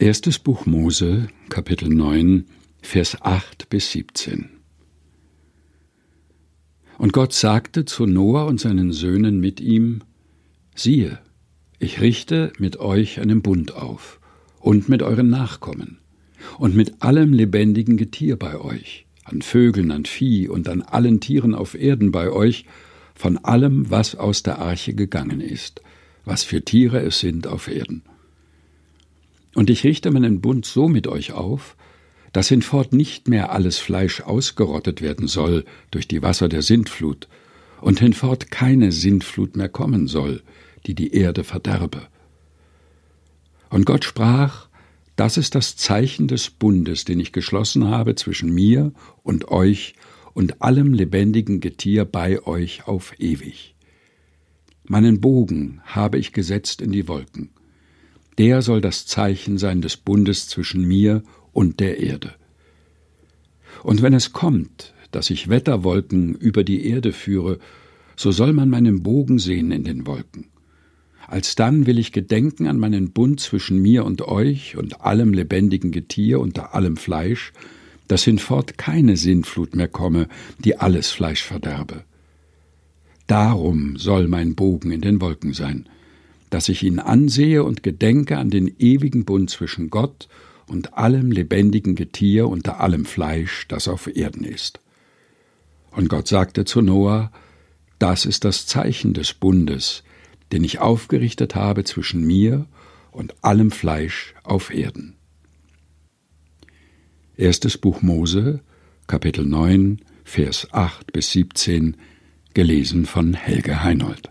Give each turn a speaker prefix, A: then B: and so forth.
A: Erstes Buch Mose, Kapitel 9, Vers 8 bis 17. Und Gott sagte zu Noah und seinen Söhnen mit ihm: Siehe, ich richte mit euch einen Bund auf und mit euren Nachkommen und mit allem lebendigen Getier bei euch, an Vögeln, an Vieh und an allen Tieren auf Erden bei euch, von allem, was aus der Arche gegangen ist, was für Tiere es sind auf Erden und ich richte meinen Bund so mit euch auf, dass hinfort nicht mehr alles Fleisch ausgerottet werden soll durch die Wasser der Sintflut, und hinfort keine Sintflut mehr kommen soll, die die Erde verderbe. Und Gott sprach, das ist das Zeichen des Bundes, den ich geschlossen habe zwischen mir und euch und allem lebendigen Getier bei euch auf ewig. Meinen Bogen habe ich gesetzt in die Wolken, der soll das Zeichen sein des Bundes zwischen mir und der Erde. Und wenn es kommt, dass ich Wetterwolken über die Erde führe, so soll man meinen Bogen sehen in den Wolken. Alsdann will ich gedenken an meinen Bund zwischen mir und euch und allem lebendigen Getier unter allem Fleisch, dass hinfort keine Sinnflut mehr komme, die alles Fleisch verderbe. Darum soll mein Bogen in den Wolken sein, dass ich ihn ansehe und gedenke an den ewigen Bund zwischen Gott und allem lebendigen Getier unter allem Fleisch, das auf Erden ist. Und Gott sagte zu Noah, das ist das Zeichen des Bundes, den ich aufgerichtet habe zwischen mir und allem Fleisch auf Erden. Erstes Buch Mose, Kapitel 9, Vers 8 bis 17, gelesen von Helge Heinold.